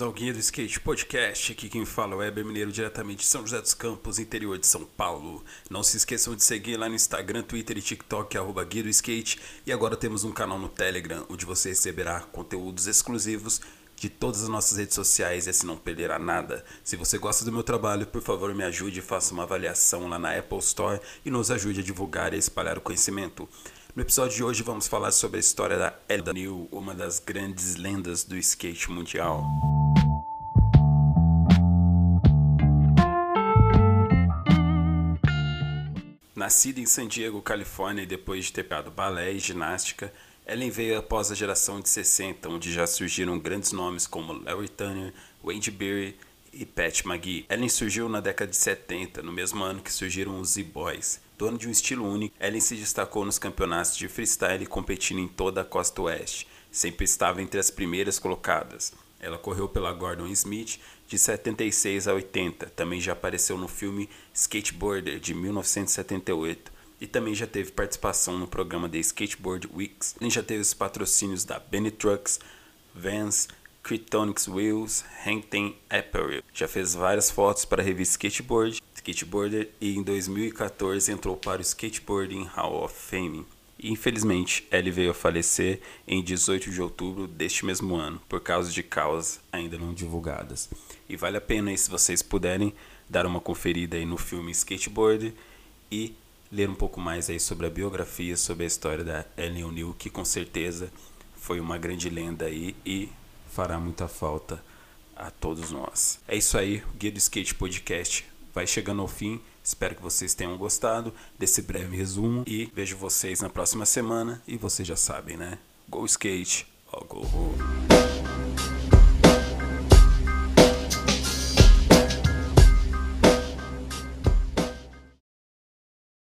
ao Guia do Skate Podcast. Aqui quem fala é o Mineiro, diretamente de São José dos Campos, interior de São Paulo. Não se esqueçam de seguir lá no Instagram, Twitter e TikTok, arroba Guia do Skate. E agora temos um canal no Telegram, onde você receberá conteúdos exclusivos de todas as nossas redes sociais e assim não perderá nada. Se você gosta do meu trabalho, por favor me ajude e faça uma avaliação lá na Apple Store e nos ajude a divulgar e espalhar o conhecimento. No episódio de hoje vamos falar sobre a história da Elda New, uma das grandes lendas do skate mundial. Nascida em San Diego, Califórnia, e depois de ter pegado balé e ginástica, Ellen veio após a geração de 60, onde já surgiram grandes nomes como Larry Turner, Wade Berry e Pat McGee. Ellen surgiu na década de 70, no mesmo ano que surgiram os Z-Boys. Dona de um estilo único, Ellen se destacou nos campeonatos de freestyle competindo em toda a costa oeste. Sempre estava entre as primeiras colocadas. Ela correu pela Gordon Smith de 76 a 80. Também já apareceu no filme Skateboarder de 1978 e também já teve participação no programa The Skateboard Weeks. Ellen já teve os patrocínios da Benny Trucks, Vans, Cretonics Wheels, Hangten Apparel. Já fez várias fotos para a revista Skateboard, Skateboarder e em 2014 entrou para o Skateboarding Hall of Fame. Infelizmente, ele veio a falecer em 18 de outubro deste mesmo ano, por causa de causas ainda não divulgadas. E vale a pena aí, se vocês puderem dar uma conferida aí no filme Skateboard e ler um pouco mais aí sobre a biografia, sobre a história da Ellen O'Neill, que com certeza foi uma grande lenda aí e fará muita falta a todos nós. É isso aí, o Guia do Skate Podcast vai chegando ao fim. Espero que vocês tenham gostado desse breve resumo e vejo vocês na próxima semana. E vocês já sabem, né? Go skate, or go home.